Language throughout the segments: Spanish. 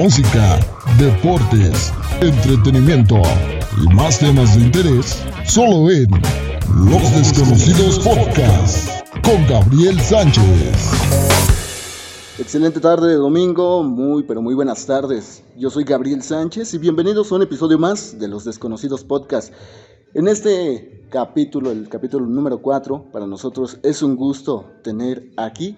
música, deportes, entretenimiento y más temas de interés, solo en Los Desconocidos Podcast con Gabriel Sánchez. Excelente tarde de domingo, muy pero muy buenas tardes. Yo soy Gabriel Sánchez y bienvenidos a un episodio más de Los Desconocidos Podcast. En este capítulo, el capítulo número 4, para nosotros es un gusto tener aquí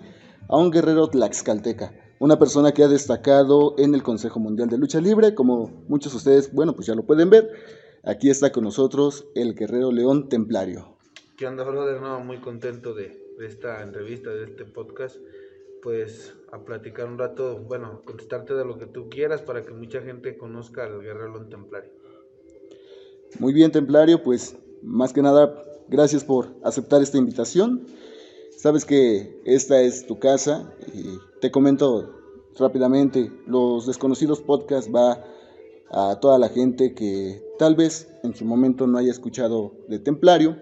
a un guerrero tlaxcalteca, una persona que ha destacado en el Consejo Mundial de Lucha Libre, como muchos de ustedes, bueno, pues ya lo pueden ver. Aquí está con nosotros el guerrero León Templario. ¿Qué onda, brother? No, muy contento de, de esta entrevista, de este podcast. Pues a platicar un rato, bueno, contestarte de lo que tú quieras para que mucha gente conozca al guerrero León Templario. Muy bien, Templario, pues más que nada, gracias por aceptar esta invitación. Sabes que esta es tu casa y te comento rápidamente, los desconocidos podcast va a toda la gente que tal vez en su momento no haya escuchado de Templario,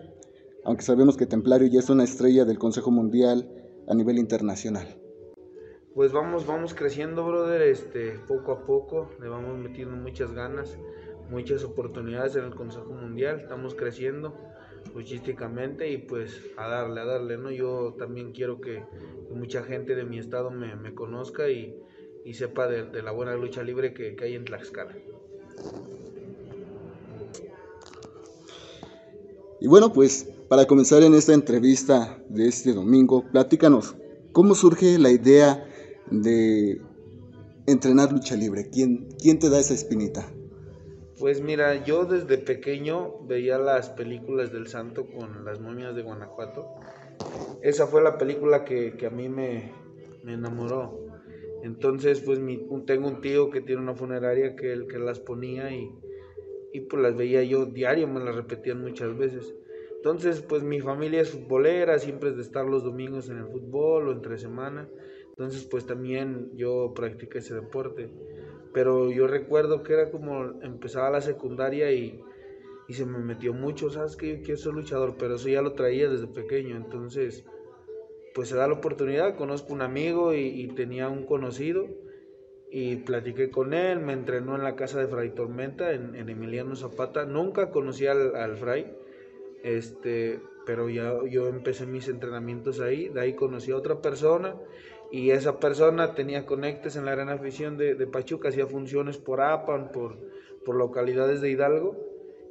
aunque sabemos que Templario ya es una estrella del Consejo Mundial a nivel internacional. Pues vamos, vamos creciendo, brother, este, poco a poco, le vamos metiendo muchas ganas muchas oportunidades en el Consejo Mundial, estamos creciendo logísticamente y pues a darle, a darle, ¿no? Yo también quiero que, mucha gente de mi estado me, conozca y, y sepa de, la buena lucha libre que, que hay en Tlaxcala. Y bueno, pues para comenzar en esta entrevista de este domingo, platícanos, ¿cómo surge la idea de entrenar lucha libre? ¿Quién, quién te da esa espinita? Pues mira, yo desde pequeño veía las películas del santo con las momias de Guanajuato. Esa fue la película que, que a mí me, me, enamoró. Entonces, pues mi, tengo un tío que tiene una funeraria que, él, que las ponía y, y pues las veía yo diario, me las repetían muchas veces. Entonces, pues mi familia es futbolera, siempre es de estar los domingos en el fútbol o entre semana. Entonces, pues también yo practiqué ese deporte pero yo recuerdo que era como empezaba la secundaria y, y se me metió mucho, sabes que yo quiero ser luchador, pero eso ya lo traía desde pequeño, entonces pues se da la oportunidad, conozco un amigo y, tenía un conocido y platiqué con él, me entrenó en la casa de Fray Tormenta, en, en Emiliano Zapata, nunca conocí al, al, Fray, este, pero ya yo empecé mis entrenamientos ahí, de ahí conocí a otra persona y esa persona tenía conectes en la gran afición de, de Pachuca, hacía funciones por APAN, por, por, localidades de Hidalgo,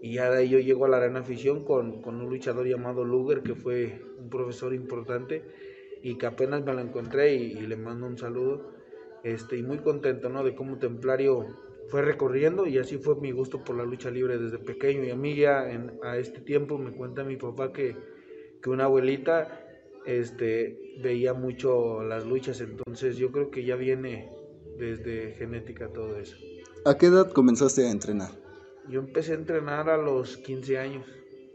y ya de ahí yo llego a la gran afición con, con, un luchador llamado Luger, que fue un profesor importante, y que apenas me lo encontré y, le mando un saludo, este, y muy contento, ¿no?, de cómo Templario fue recorriendo, y así fue mi gusto por la lucha libre desde pequeño, y a mí ya en, a este tiempo me cuenta mi papá que, que una abuelita este, veía mucho las luchas, entonces yo creo que ya viene desde genética todo eso. ¿A qué edad comenzaste a entrenar? Yo empecé a entrenar a los 15 años.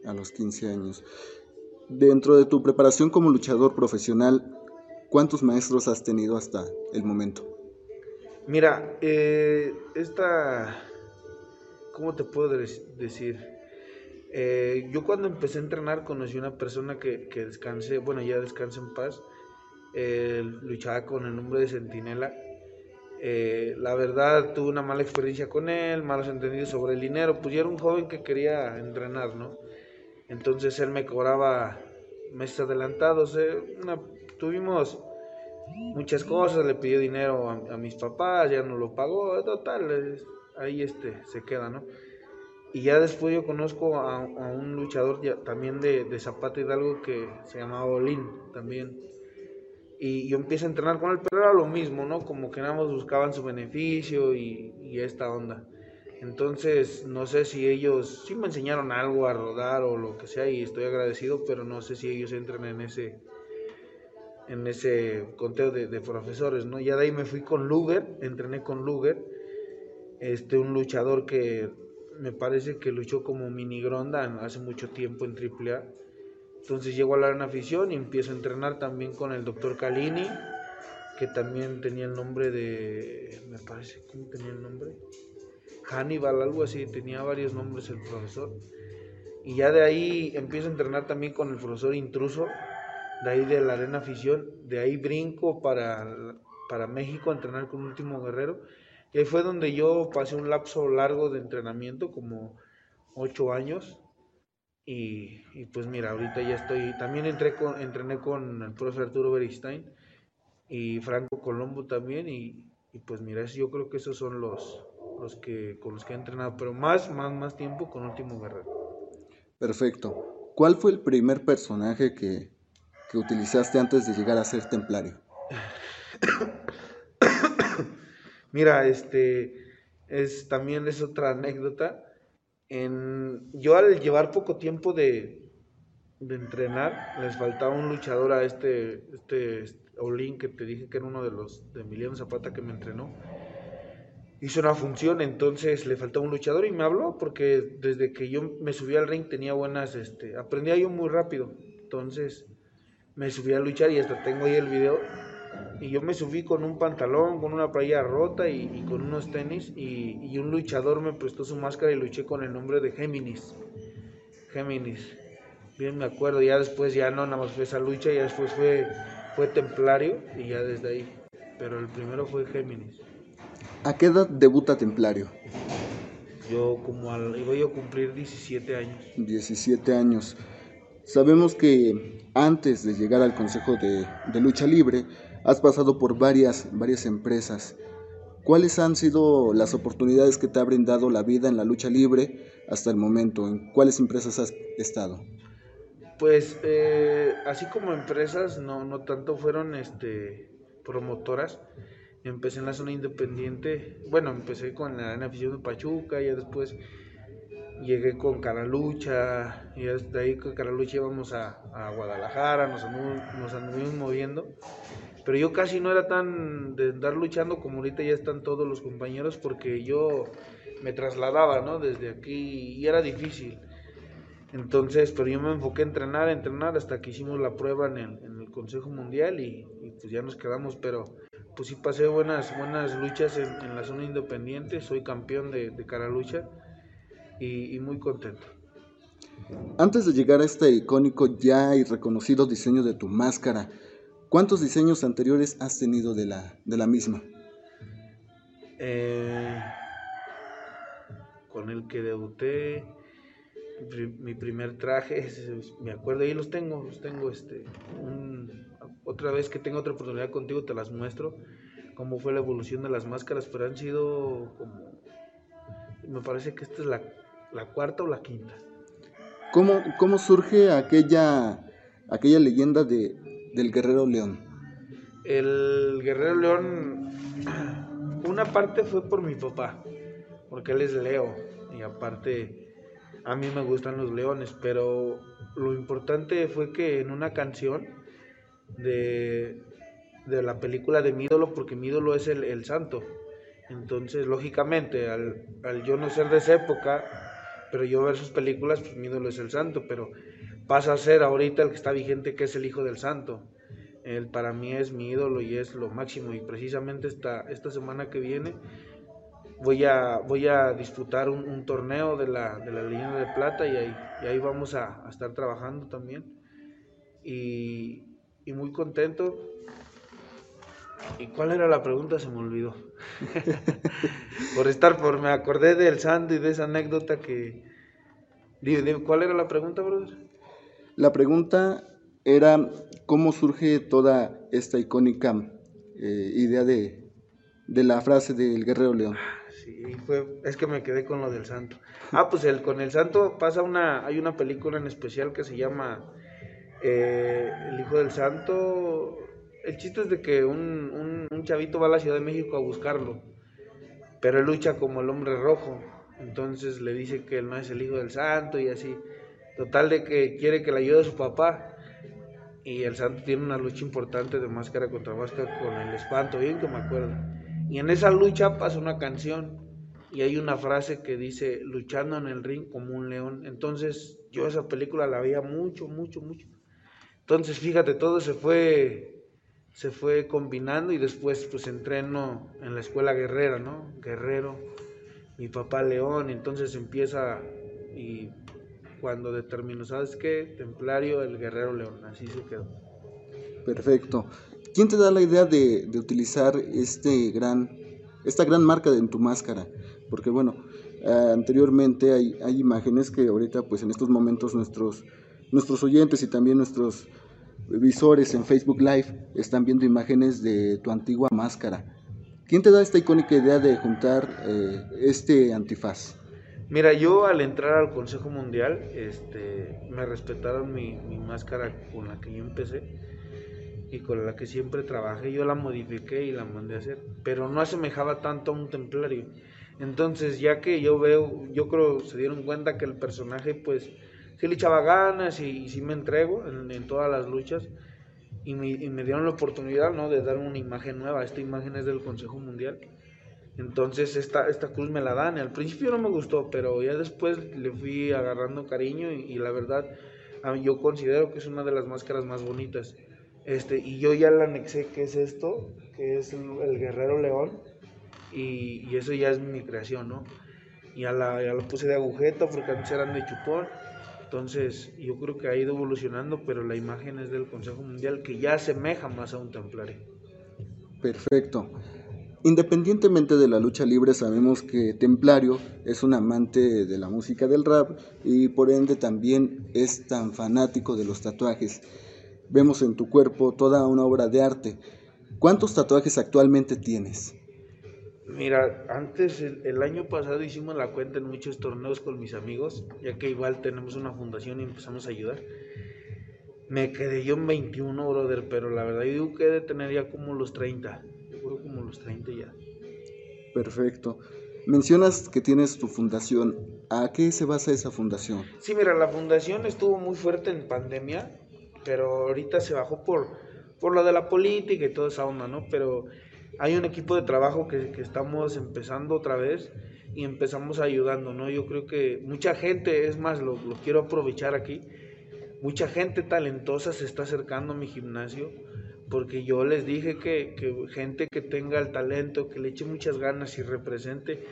A los 15 años. Dentro de tu preparación como luchador profesional, ¿cuántos maestros has tenido hasta el momento? Mira, eh, esta, ¿cómo te puedo decir? Eh, yo cuando empecé a entrenar conocí una persona que, que descanse, bueno, ya descansa en paz, eh, luchaba con el nombre de Centinela. Eh, la verdad tuve una mala experiencia con él, malos entendidos sobre el dinero, pues yo era un joven que quería entrenar, ¿no? Entonces él me cobraba meses adelantados, eh, una, tuvimos muchas cosas, le pidió dinero a, a, mis papás, ya no lo pagó, total, ahí este, se queda, ¿no? Y ya después yo conozco a, un luchador también de, de, Zapata Hidalgo que se llamaba Olin también. Y yo empiezo a entrenar con él, pero era lo mismo, ¿no? Como que nada más buscaban su beneficio y, y esta onda. Entonces, no sé si ellos sí me enseñaron algo a rodar o lo que sea y estoy agradecido, pero no sé si ellos entran en ese en ese conteo de, de profesores, ¿no? Ya de ahí me fui con Luger, entrené con Luger, este, un luchador que me parece que luchó como mini Gronda hace mucho tiempo en AAA. Entonces llego a la gran afición y empiezo a entrenar también con el doctor Calini, que también tenía el nombre de, me parece, ¿cómo tenía el nombre? Hannibal, algo así, tenía varios nombres el profesor. Y ya de ahí empiezo a entrenar también con el profesor Intruso, de ahí de la arena afición, de ahí brinco para, para México a entrenar con Último Guerrero Y ahí fue donde yo pasé un lapso largo de entrenamiento, como ocho años. Y, pues mira, ahorita ya estoy, también entré con, entrené con el profesor Arturo Beristain y Franco Colombo también. Y, pues mira, yo creo que esos son los, los que con los que he entrenado, pero más, más, más tiempo con Último Guerrero. Perfecto. ¿Cuál fue el primer personaje que, que utilizaste antes de llegar a ser templario? Mira, este es también es otra anécdota. Yo al llevar poco tiempo de, entrenar, les faltaba un luchador a este, este, Olin que te dije que era uno de los de Emiliano Zapata que me entrenó. Hizo una función, entonces le faltaba un luchador y me habló porque desde que yo me subí al ring tenía buenas, este, aprendía yo muy rápido. Entonces me subí a luchar y hasta tengo ahí el video y yo me subí con un pantalón, con una playa rota y, con unos tenis y, un luchador me prestó su máscara y luché con el nombre de Géminis. Géminis. Bien me acuerdo, ya después ya no, nada más fue esa lucha, ya después fue, fue Templario y ya desde ahí. Pero el primero fue Géminis. ¿A qué edad debuta Templario? Yo como al, iba a cumplir 17 años. 17 años. Sabemos que antes de llegar al Consejo de, de Lucha Libre, Has pasado por varias, varias empresas. ¿Cuáles han sido las oportunidades que te ha brindado la vida en la lucha libre hasta el momento? ¿En cuáles empresas has estado? Pues eh, así como empresas, no, no tanto fueron este, promotoras. Empecé en la zona independiente. Bueno, empecé con la afición de Pachuca y después llegué con Caralucha y desde ahí con Caralucha íbamos a, a Guadalajara, nos nos anduvimos moviendo pero yo casi no era tan de andar luchando como ahorita ya están todos los compañeros porque yo me trasladaba, ¿no? Desde aquí y era difícil. Entonces, pero yo me enfoqué a entrenar, a entrenar hasta que hicimos la prueba en el, Consejo Mundial y, pues ya nos quedamos, pero pues sí pasé buenas, buenas luchas en, la zona independiente, soy campeón de, de cara lucha y, y muy contento. Antes de llegar a este icónico ya y reconocido diseño de tu máscara, ¿Cuántos diseños anteriores has tenido de la, de la misma? Eh, con el que debuté, mi primer traje, me acuerdo, ahí los tengo, los tengo, este, otra vez que tengo otra oportunidad contigo te las muestro, cómo fue la evolución de las máscaras, pero han sido como, me parece que esta es la, la cuarta o la quinta. ¿Cómo, cómo surge aquella, aquella leyenda de, del Guerrero León? El Guerrero León, una parte fue por mi papá, porque él es Leo, y aparte a mí me gustan los leones, pero lo importante fue que en una canción de, de la película de mi porque mi es el, el santo, entonces lógicamente al, al, yo no ser de esa época, pero yo ver sus películas, pues mi ídolo es el santo, pero pasa a ser ahorita el que está vigente, que es el Hijo del Santo. Él para mí es mi ídolo y es lo máximo. Y precisamente esta, esta semana que viene voy a, voy a disputar un, torneo de la, de la leyenda de plata y ahí, y ahí vamos a, estar trabajando también. Y, y, muy contento. ¿Y cuál era la pregunta? Se me olvidó. por estar, por me acordé del santo y de esa anécdota que... ¿Cuál era la pregunta, brother? La pregunta era cómo surge toda esta icónica eh, idea de, la frase del guerrero león. Sí, fue, es que me quedé con lo del santo. Ah, pues el, con el santo pasa una, hay una película en especial que se llama eh, El Hijo del Santo. El chiste es de que un, un chavito va a la Ciudad de México a buscarlo, pero él lucha como el hombre rojo. Entonces le dice que él no es el hijo del santo y así. Total de que quiere que le ayude a su papá. Y el santo tiene una lucha importante de máscara contra máscara con el espanto, bien que me acuerdo. Y en esa lucha pasa una canción y hay una frase que dice, luchando en el ring como un león. Entonces yo esa película la veía mucho, mucho, mucho. Entonces fíjate, todo se fue, se fue combinando y después pues entreno en la escuela guerrera, ¿no? Guerrero, mi papá león, entonces empieza y cuando determinó, ¿sabes qué? Templario, el guerrero león, así se quedó. Perfecto. ¿Quién te da la idea de, utilizar este gran esta gran marca en tu máscara, porque bueno, anteriormente hay, hay imágenes que ahorita pues en estos momentos nuestros, nuestros oyentes y también nuestros visores en Facebook Live están viendo imágenes de tu antigua máscara. ¿Quién te da esta icónica idea de juntar eh, este antifaz? Mira, yo al entrar al Consejo Mundial, este, me respetaron mi, mi, máscara con la que yo empecé y con la que siempre trabajé. Yo la modifiqué y la mandé a hacer, pero no asemejaba tanto a un templario. Entonces, ya que yo veo, yo creo se dieron cuenta que el personaje, pues, sí le echaba ganas y, y sí me entrego en, todas las luchas y me, y me, dieron la oportunidad ¿no? de dar una imagen nueva. Esta imagen es del Consejo Mundial. Entonces esta, esta cruz me la dan. Al principio no me gustó, pero ya después le fui agarrando cariño y, la verdad yo considero que es una de las máscaras más bonitas. Este, y yo ya la anexé, que es esto, que es el, el Guerrero León, y, y, eso ya es mi creación, ¿no? Ya la, ya la puse de agujeta porque antes eran de chupón entonces, yo creo que ha ido evolucionando, pero la imagen es del Consejo Mundial que ya asemeja más a un templario. Perfecto. Independientemente de la lucha libre, sabemos que Templario es un amante de la música del rap y por ende también es tan fanático de los tatuajes. Vemos en tu cuerpo toda una obra de arte. ¿Cuántos tatuajes actualmente tienes? Mira, antes, el, el, año pasado hicimos la cuenta en muchos torneos con mis amigos, ya que igual tenemos una fundación y empezamos a ayudar. Me quedé yo en 21, brother, pero la verdad yo digo que de tener ya como los 30. 30 ya. Perfecto. Mencionas que tienes tu fundación. ¿A qué se basa esa fundación? Sí, mira, la fundación estuvo muy fuerte en pandemia, pero ahorita se bajó por, por lo de la política y toda esa onda, ¿no? Pero hay un equipo de trabajo que, que, estamos empezando otra vez y empezamos ayudando, ¿no? Yo creo que mucha gente, es más, lo, lo, quiero aprovechar aquí, mucha gente talentosa se está acercando a mi gimnasio porque yo les dije que, que gente que tenga el talento, que le eche muchas ganas y represente,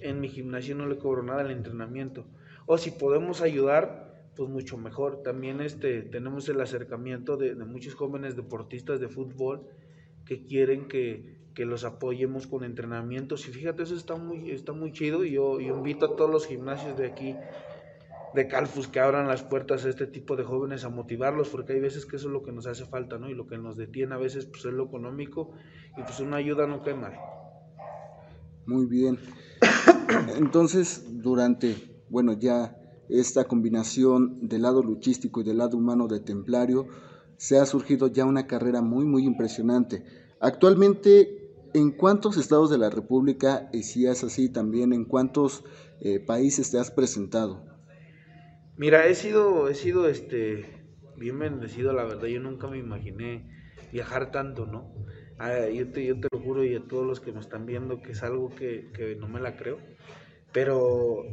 en mi gimnasio no le cobro nada el entrenamiento. O si podemos ayudar, pues mucho mejor. También este, tenemos el acercamiento de, muchos jóvenes deportistas de fútbol que quieren que, que los apoyemos con entrenamientos y fíjate eso está muy está muy chido y yo, yo, invito a todos los gimnasios de aquí de Calfus que abran las puertas a este tipo de jóvenes a motivarlos porque hay veces que eso es lo que nos hace falta no y lo que nos detiene a veces pues es lo económico y pues una ayuda no cae mal. Muy bien. Entonces durante bueno ya esta combinación del lado luchístico y del lado humano de Templario se ha surgido ya una carrera muy muy impresionante. Actualmente ¿En cuántos estados de la República, y si es así también, en cuántos eh, países te has presentado? Mira, he sido, he sido este, bien bendecido, la verdad, yo nunca me imaginé viajar tanto, ¿no? Ah, yo, te, yo te lo juro y a todos los que me están viendo que es algo que, que no me la creo, pero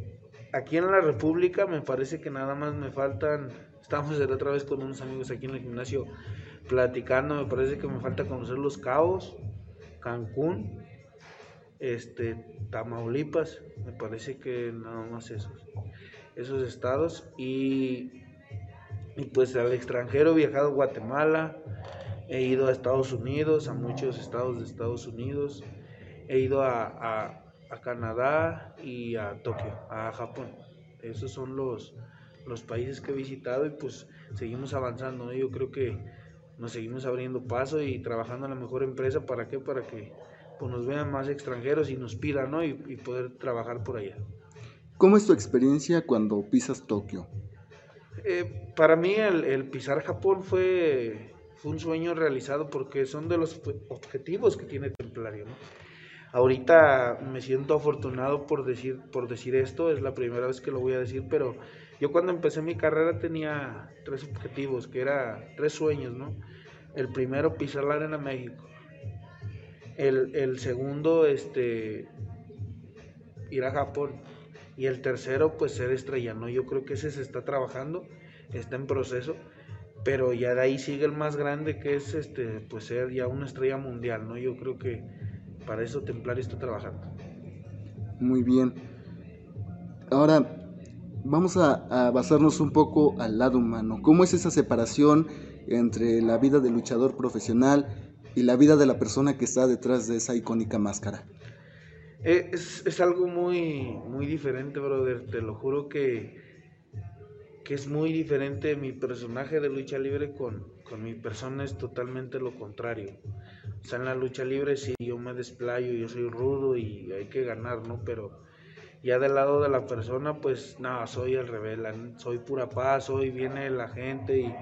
aquí en la República me parece que nada más me faltan, estamos otra vez con unos amigos aquí en el gimnasio platicando, me parece que me falta conocer los caos, Cancún, este, Tamaulipas, me parece que nada más esos, esos estados y, y pues al extranjero he viajado a Guatemala, he ido a Estados Unidos, a muchos estados de Estados Unidos, he ido a, a, Canadá y a Tokio, a Japón. Esos son los, los países que he visitado y pues seguimos avanzando. Yo creo que nos seguimos abriendo paso y trabajando en la mejor empresa. ¿Para qué? Para que pues, nos vean más extranjeros y nos pidan, ¿no? Y, poder trabajar por allá. ¿Cómo es tu experiencia cuando pisas Tokio? Eh, para mí el, pisar Japón fue, un sueño realizado porque son de los objetivos que tiene Templario. Ahorita me siento afortunado por decir, por decir esto, es la primera vez que lo voy a decir, pero yo cuando empecé mi carrera tenía tres objetivos, que era tres sueños, ¿no? El primero, pisar la arena México. El, el segundo, este, ir a Japón. Y el tercero, pues ser estrella, ¿no? Yo creo que ese se está trabajando, está en proceso, pero ya de ahí sigue el más grande, que es, este, pues ser ya una estrella mundial, ¿no? Yo creo que para eso Templario está trabajando. Muy bien. Ahora, vamos a, a, basarnos un poco al lado humano. ¿Cómo es esa separación entre la vida del luchador profesional y la vida de la persona que está detrás de esa icónica máscara? Eh, es, es, algo muy, muy diferente, brother. Te lo juro que, que es muy diferente mi personaje de lucha libre con, con mi persona, es totalmente lo contrario. O sea, en la lucha libre sí, yo me desplayo, yo soy rudo y hay que ganar, ¿no? Pero ya del lado de la persona, pues nada, soy el rebelde, soy pura paz, hoy viene la gente y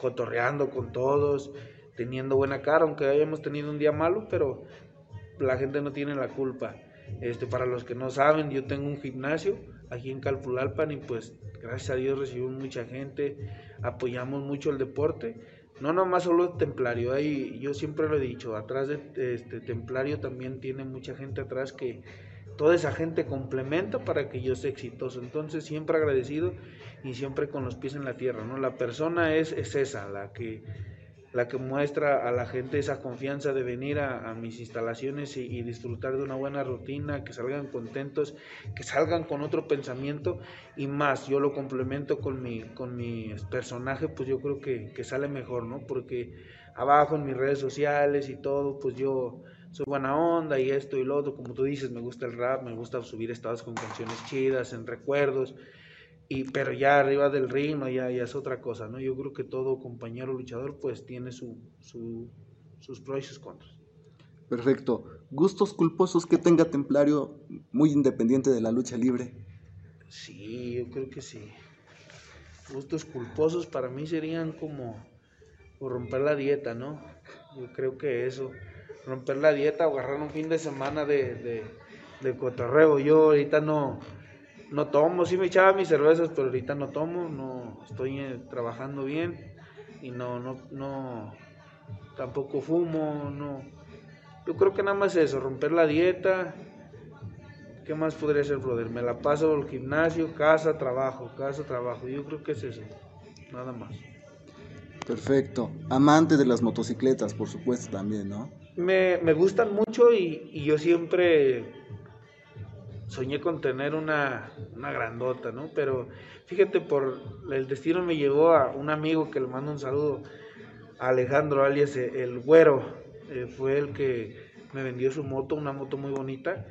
cotorreando con todos, teniendo buena cara, aunque hayamos tenido un día malo, pero la gente no tiene la culpa. Este, para los que no saben, yo tengo un gimnasio aquí en Calpulalpan y pues gracias a Dios recibimos mucha gente, apoyamos mucho el deporte. No nomás solo Templario, ahí yo siempre lo he dicho, atrás de este Templario también tiene mucha gente atrás que toda esa gente complementa para que yo sea exitoso. Entonces siempre agradecido y siempre con los pies en la tierra, ¿no? La persona es, es esa, la que la que muestra a la gente esa confianza de venir a, mis instalaciones y, disfrutar de una buena rutina, que salgan contentos, que salgan con otro pensamiento y más, yo lo complemento con mi, con mi personaje, pues yo creo que, que sale mejor, ¿no? Porque abajo en mis redes sociales y todo, pues yo soy buena onda y esto y lo otro, como tú dices, me gusta el rap, me gusta subir estados con canciones chidas, en recuerdos, y, pero ya arriba del ritmo ya, ya es otra cosa, ¿no? Yo creo que todo compañero luchador pues tiene su, sus pros y sus contras. Perfecto. ¿Gustos culposos que tenga Templario muy independiente de la lucha libre? Sí, yo creo que sí. Gustos culposos para mí serían como romper la dieta, ¿no? Yo creo que eso, romper la dieta o agarrar un fin de semana de, de, de cotorreo. Yo ahorita no, no tomo, sí me echaba mis cervezas, pero ahorita no tomo, no estoy eh, trabajando bien y no, no, no, tampoco fumo, no. Yo creo que nada más eso, romper la dieta. ¿Qué más podría ser, brother? Me la paso al gimnasio, casa, trabajo, casa, trabajo. Yo creo que es eso, nada más. Perfecto. Amante de las motocicletas, por supuesto, también, ¿no? Me, me gustan mucho y, y yo siempre soñé con tener una, una, grandota, ¿no? Pero fíjate, por el destino me llevó a un amigo que le mando un saludo, Alejandro alias el Güero, eh, fue el que me vendió su moto, una moto muy bonita.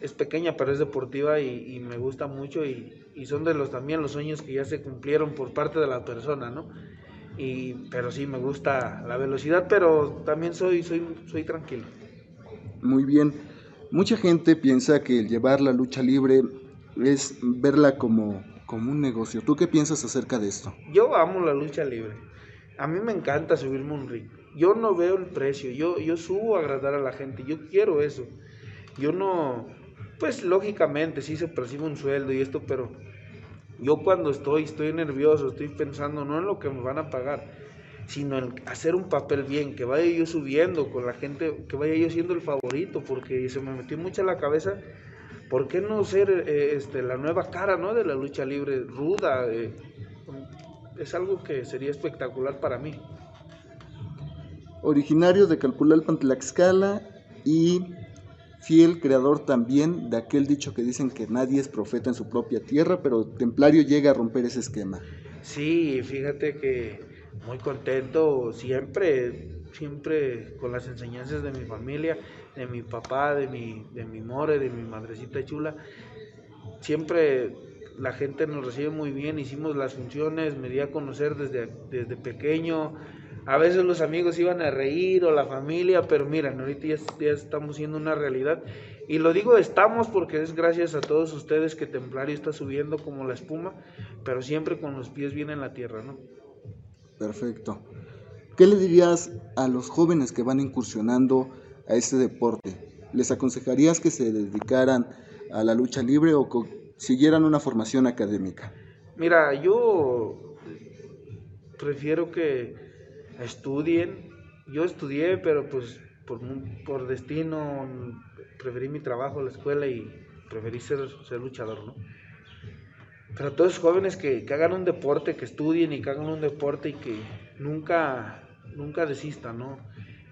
Es pequeña, pero es deportiva y, me gusta mucho y, y, son de los también los sueños que ya se cumplieron por parte de la persona, ¿no? Y, pero sí, me gusta la velocidad, pero también soy, soy, soy tranquilo. Muy bien. Mucha gente piensa que el llevar la lucha libre es verla como, como un negocio. ¿Tú qué piensas acerca de esto? Yo amo la lucha libre. A mí me encanta subirme un ring. Yo no veo el precio. Yo, yo subo a agradar a la gente. Yo quiero eso. Yo no... Pues lógicamente sí se percibe un sueldo y esto, pero yo cuando estoy, estoy nervioso, estoy pensando no en lo que me van a pagar, sino en hacer un papel bien, que vaya yo subiendo con la gente, que vaya yo siendo el favorito, porque se me metió mucho en la cabeza, ¿por qué no ser eh, este, la nueva cara ¿no? de la lucha libre, ruda? Eh, es algo que sería espectacular para mí. Originario de Calpulalpan, Tlaxcala y fiel creador también de aquel dicho que dicen que nadie es profeta en su propia tierra, pero Templario llega a romper ese esquema. Sí, fíjate que muy contento siempre, siempre con las enseñanzas de mi familia, de mi papá, de mi, de mi more, de mi madrecita chula. Siempre la gente nos recibe muy bien, hicimos las funciones, me di a conocer desde, desde pequeño. A veces los amigos iban a reír o la familia, pero miren, ahorita ya, ya estamos siendo una realidad. Y lo digo estamos porque es gracias a todos ustedes que Templario está subiendo como la espuma, pero siempre con los pies bien en la tierra, ¿no? Perfecto. ¿Qué le dirías a los jóvenes que van incursionando a este deporte? ¿Les aconsejarías que se dedicaran a la lucha libre o siguieran una formación académica? Mira, yo prefiero que estudien. Yo estudié, pero pues por, por destino preferí mi trabajo, la escuela y preferí ser, ser luchador, ¿no? Pero todos los jóvenes que, hagan un deporte, que estudien y que hagan un deporte y que nunca, nunca desistan, ¿no?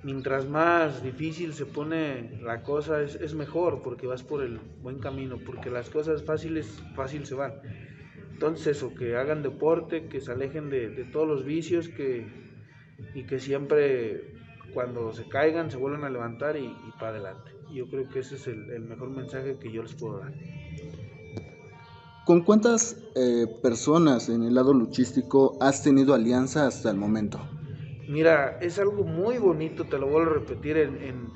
Mientras más difícil se pone la cosa, es, mejor porque vas por el buen camino, porque las cosas fáciles, fácil se van. Entonces, eso, que hagan deporte, que se alejen de, todos los vicios, que, y que siempre cuando se caigan se vuelvan a levantar y, y para adelante. Yo creo que ese es el, mejor mensaje que yo les puedo dar. ¿Con cuántas eh, personas en el lado luchístico has tenido alianza hasta el momento? Mira, es algo muy bonito, te lo vuelvo a repetir, en,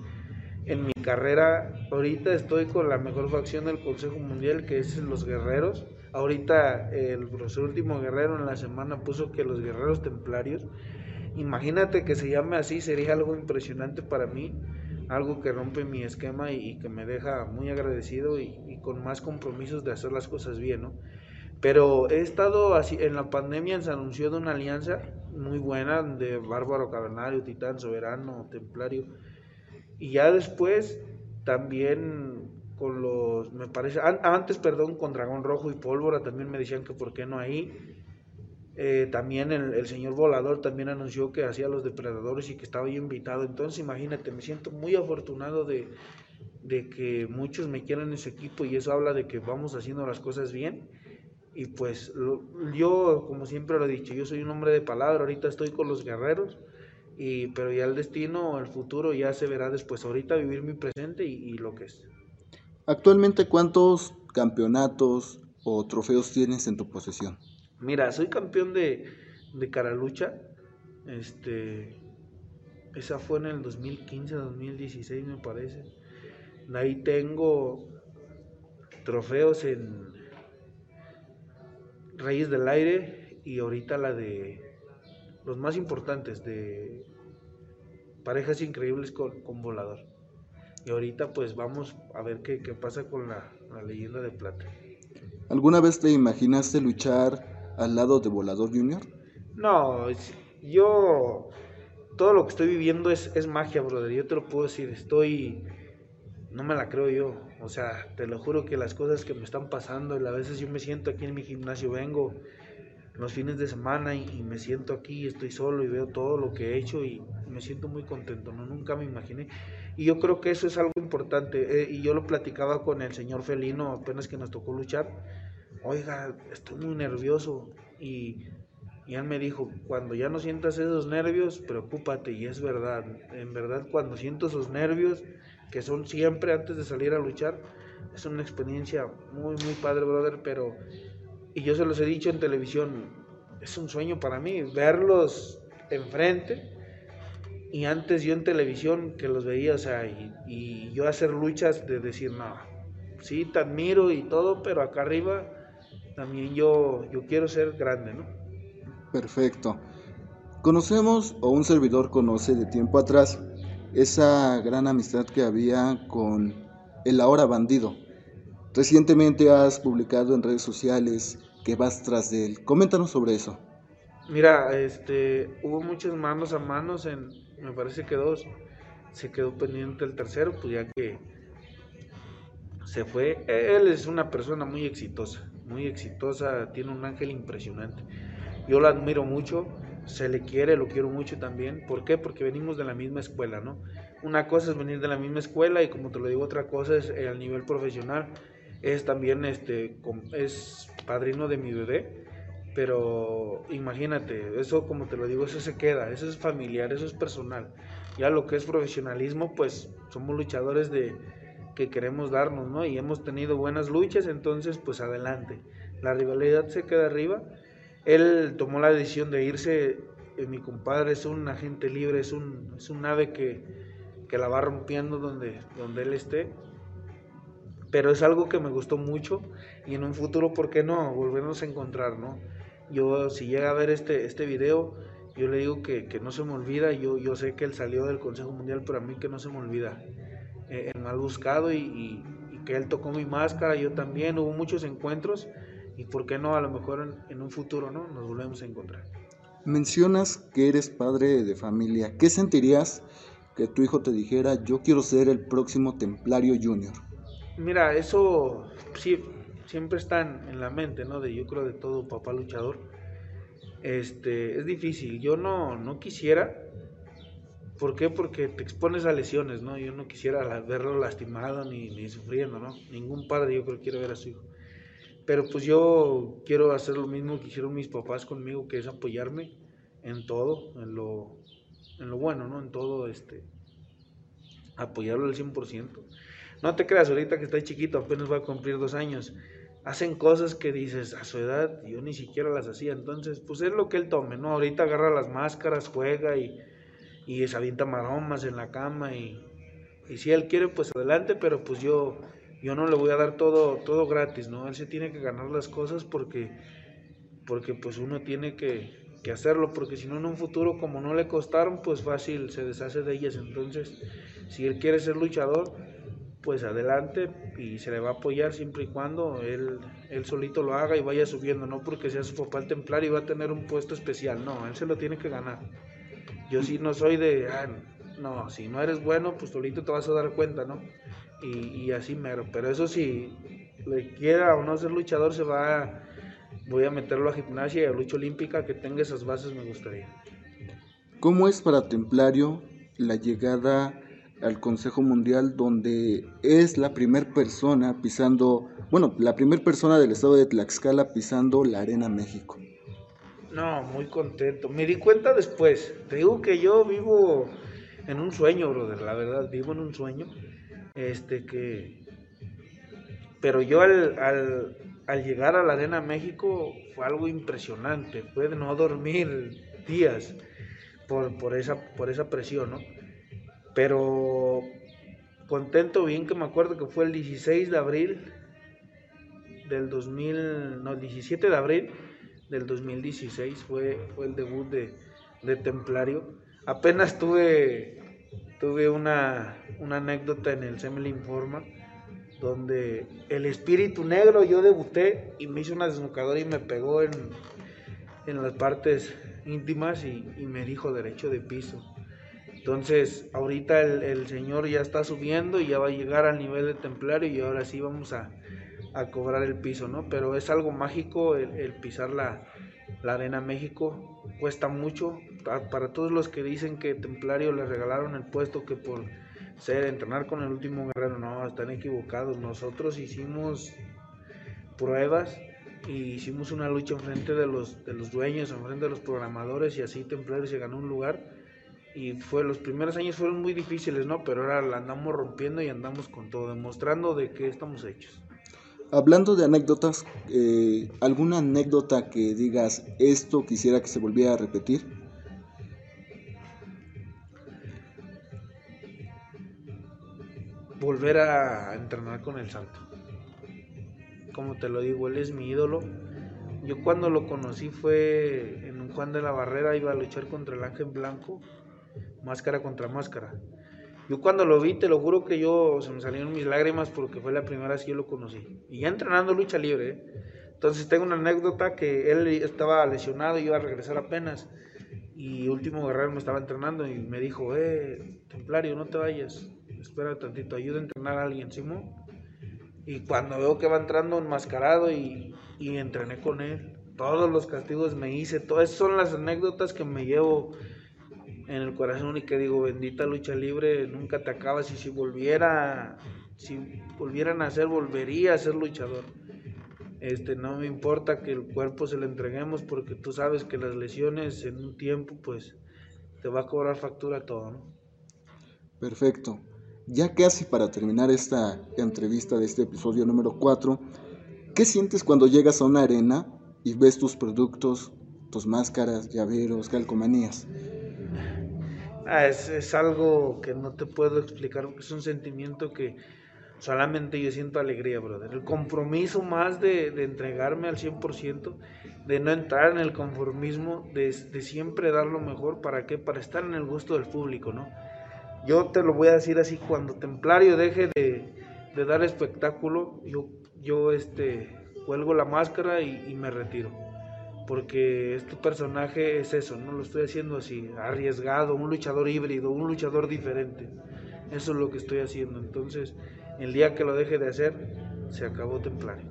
en, mi carrera. Ahorita estoy con la mejor facción del Consejo Mundial, que es los guerreros. Ahorita el, el último guerrero en la semana puso que los guerreros templarios. Imagínate que se llame así, sería algo impresionante para mí, algo que rompe mi esquema y, que me deja muy agradecido y, con más compromisos de hacer las cosas bien, ¿no? Pero he estado así, en la pandemia se anunció de una alianza muy buena de Bárbaro Cavernario, Titán, Soberano, Templario. Y ya después también con los, me parece, antes, perdón, con Dragón Rojo y Pólvora también me decían que por qué no ahí. Eh, también el, señor Volador también anunció que hacía los depredadores y que estaba yo invitado. Entonces imagínate, me siento muy afortunado de, de que muchos me quieran en su equipo y eso habla de que vamos haciendo las cosas bien y pues yo, como siempre lo he dicho, yo soy un hombre de palabra, ahorita estoy con los guerreros, y, pero ya el destino, el futuro ya se verá después. Ahorita vivir mi presente y, lo que es. Actualmente, ¿cuántos campeonatos o trofeos tienes en tu posesión? Mira, soy campeón de, de Caralucha. Este, esa fue en el 2015, 2016 me parece. Ahí tengo trofeos en Reyes del Aire y ahorita la de los más importantes de Parejas Increíbles con, Volador. Y ahorita pues vamos a ver qué, pasa con la, leyenda de plata. ¿Alguna vez te imaginaste luchar al lado de Volador Junior? No, yo todo lo que estoy viviendo es, es magia, brother. Yo te lo puedo decir, estoy no me la creo yo. O sea, te lo juro que las cosas que me están pasando, a veces yo me siento aquí en mi gimnasio, vengo los fines de semana y, me siento aquí, estoy solo y veo todo lo que he hecho y me siento muy contento, ¿no? Nunca me imaginé. Y yo creo que eso es algo importante. Eh, y yo lo platicaba con el señor Felino apenas que nos tocó luchar. Oiga, estoy muy nervioso. Y, y él me dijo, cuando ya no sientas esos nervios, preocúpate. Y es verdad, en verdad cuando siento esos nervios que son siempre antes de salir a luchar. Es una experiencia muy, muy padre, brother, pero, y yo se los he dicho en televisión, es un sueño para mí, verlos enfrente. Y antes yo en televisión que los veía, o sea, y, yo hacer luchas de decir, no, sí, te admiro y todo, pero acá arriba también yo, yo quiero ser grande, ¿no? Perfecto. Conocemos, o un servidor conoce de tiempo atrás, esa gran amistad que había con el ahora bandido. Recientemente has publicado en redes sociales que vas tras de él. Coméntanos sobre eso. Mira, este, hubo muchas manos a manos en, me parece que dos. Se quedó pendiente el tercero, pues ya que se fue. Él es una persona muy exitosa, muy exitosa, tiene un ángel impresionante. Yo lo admiro mucho se le quiere, lo quiero mucho también. ¿Por qué? Porque venimos de la misma escuela, ¿no? Una cosa es venir de la misma escuela y como te lo digo, otra cosa es eh, al nivel profesional. Es también, este, es padrino de mi bebé, pero imagínate, eso como te lo digo, eso se queda, eso es familiar, eso es personal. Ya lo que es profesionalismo, pues somos luchadores de que queremos darnos, ¿no? Y hemos tenido buenas luchas, entonces pues adelante. La rivalidad se queda arriba él tomó la decisión de irse. Eh, mi compadre es un agente libre, es un, es un ave que, que, la va rompiendo donde, donde él esté. Pero es algo que me gustó mucho y en un futuro, ¿por qué no? Volvernos a encontrar, ¿no? Yo, si llega a ver este, este video, yo le digo que, que no se me olvida. Yo, yo sé que él salió del Consejo Mundial, pero a mí que no se me olvida. Eh, el mal buscado y, y, y que él tocó mi máscara, yo también. Hubo muchos encuentros y por qué no, a lo mejor en, un futuro, ¿no? Nos volvemos a encontrar. Mencionas que eres padre de familia. ¿Qué sentirías que tu hijo te dijera, yo quiero ser el próximo Templario Junior? Mira, eso sí, siempre está en, la mente, ¿no? De yo creo de todo papá luchador. Este, es difícil. Yo no, no quisiera. ¿Por qué? Porque te expones a lesiones, ¿no? Yo no quisiera verlo lastimado ni, ni sufriendo, ¿no? Ningún padre yo creo quiere ver a su hijo. Pero pues yo quiero hacer lo mismo que hicieron mis papás conmigo, que es apoyarme en todo, en lo, en lo bueno, ¿no? En todo este apoyarlo al 100%. No te creas, ahorita que está chiquito, apenas va a cumplir dos años, hacen cosas que dices, a su edad yo ni siquiera las hacía, entonces pues es lo que él tome, ¿no? Ahorita agarra las máscaras, juega y, y se avienta maromas en la cama y, y si él quiere pues adelante, pero pues yo, yo no le voy a dar todo, todo gratis, ¿no? Él se tiene que ganar las cosas porque, porque pues uno tiene que, que hacerlo, porque si no en un futuro como no le costaron, pues fácil se deshace de ellas, entonces si él quiere ser luchador, pues adelante y se le va a apoyar siempre y cuando él, él solito lo haga y vaya subiendo, no porque sea su papá el templar y va a tener un puesto especial, no, él se lo tiene que ganar. Yo sí no soy de, ah, no, si no eres bueno, pues solito te vas a dar cuenta, ¿no? Y, así mero, pero eso sí, le quiera o no ser luchador, se va, voy a meterlo a gimnasia y a lucha olímpica, que tenga esas bases me gustaría. ¿Cómo es para Templario la llegada al Consejo Mundial donde es la primera persona pisando, bueno, la primera persona del estado de Tlaxcala pisando la Arena México. No, muy contento. Me di cuenta después. Te digo que yo vivo en un sueño, brother, la verdad, vivo en un sueño. Este que... Pero yo al, al, al llegar a la Arena México fue algo impresionante. Fue de no dormir días por, por, esa, por esa presión, ¿no? Pero contento, bien que me acuerdo que fue el 16 de abril del 2000, no, el 17 de abril del 2016 fue, fue el debut de, de Templario. Apenas tuve, tuve una, una anécdota en el Semel Informa donde el espíritu negro yo debuté y me hizo una desnucadora y me pegó en, en las partes íntimas y, y me dijo derecho de piso. Entonces, ahorita el, el, Señor ya está subiendo y ya va a llegar al nivel de templario y ahora sí vamos a, a cobrar el piso, ¿no? Pero es algo mágico el, pisar la, Arena México, cuesta mucho. Para todos los que dicen que Templario le regalaron el puesto que por ser entrenar con el último guerrero, no, están equivocados. Nosotros hicimos pruebas y hicimos una lucha enfrente de los, de los dueños, enfrente de los programadores y así Templario se ganó un lugar y fue los primeros años fueron muy difíciles, ¿no? Pero ahora la andamos rompiendo y andamos con todo, demostrando de qué estamos hechos. Hablando de anécdotas, eh, ¿alguna anécdota que digas esto quisiera que se volviera a repetir? Volver a entrenar con el Santo. Como te lo digo, él es mi ídolo. Yo cuando lo conocí fue en un Juan de la Barrera, iba a luchar contra el Ángel Blanco máscara contra máscara. Yo cuando lo vi, te lo juro que yo se me salieron mis lágrimas porque fue la primera vez que yo lo conocí. Y ya entrenando lucha libre. ¿eh? Entonces tengo una anécdota que él estaba lesionado y iba a regresar apenas. Y último guerrero me estaba entrenando y me dijo, eh, Templario, no te vayas. Espera tantito, ayuda a entrenar a alguien, Simón. Y cuando veo que va entrando enmascarado y, y entrené con él, todos los castigos me hice, todas son las anécdotas que me llevo en el corazón y que digo, bendita lucha libre, nunca te acabas y si volviera, si volvieran a ser, volvería a ser luchador. Este, no me importa que el cuerpo se le entreguemos porque tú sabes que las lesiones en un tiempo pues te va a cobrar factura todo. Perfecto. Ya casi para terminar esta entrevista de este episodio número 4, ¿qué sientes cuando llegas a una arena y ves tus productos, tus máscaras, llaveros, calcomanías? Ah, es, es, algo que no te puedo explicar, es un sentimiento que solamente yo siento alegría, brother. El compromiso más de, de entregarme al 100%, de no entrar en el conformismo, de, de, siempre dar lo mejor, ¿para qué? Para estar en el gusto del público, ¿no? Yo te lo voy a decir así, cuando Templario deje de, de dar espectáculo, yo, yo este, cuelgo la máscara y, y me retiro porque este personaje es eso, no lo estoy haciendo así, arriesgado, un luchador híbrido, un luchador diferente. Eso es lo que estoy haciendo. Entonces, el día que lo deje de hacer, se acabó Templario.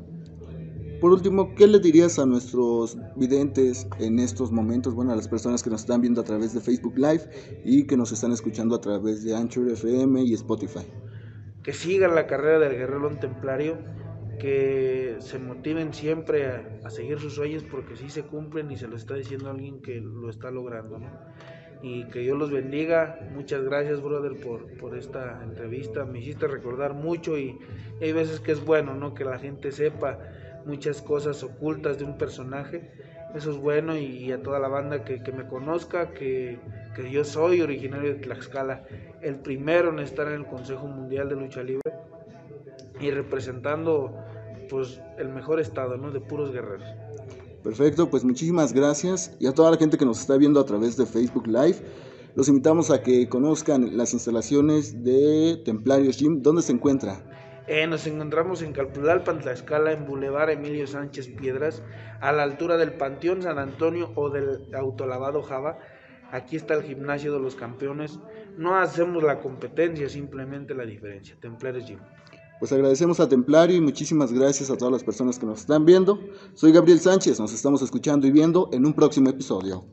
Por último, ¿qué le dirías a nuestros videntes en estos momentos? Bueno, a las personas que nos están viendo a través de Facebook Live y que nos están escuchando a través de Anchor FM y Spotify. Que sigan la carrera del guerrero templario que se motiven siempre a, a, seguir sus sueños porque sí se cumplen y se lo está diciendo alguien que lo está logrando, ¿no? y que Dios los bendiga. Muchas gracias, brother, por, por esta entrevista. Me hiciste recordar mucho y, hay veces que es bueno, ¿no? Que la gente sepa muchas cosas ocultas de un personaje. Eso es bueno y, a toda la banda que, que me conozca, que, que, yo soy originario de Tlaxcala, el primero en estar en el Consejo Mundial de Lucha Libre y representando pues el mejor estado, ¿no? De puros guerreros. Perfecto, pues muchísimas gracias y a toda la gente que nos está viendo a través de Facebook Live. Los invitamos a que conozcan las instalaciones de Templarios Gym. ¿Dónde se encuentra? Eh, nos encontramos en Calpulalpan, Tlaxcala, en Boulevard Emilio Sánchez Piedras, a la altura del Panteón San Antonio o del Autolavado Java. Aquí está el gimnasio de los campeones. No hacemos la competencia, simplemente la diferencia. Templarios Gym. Pues agradecemos a Templario y muchísimas gracias a todas las personas que nos están viendo. Soy Gabriel Sánchez, nos estamos escuchando y viendo en un próximo episodio.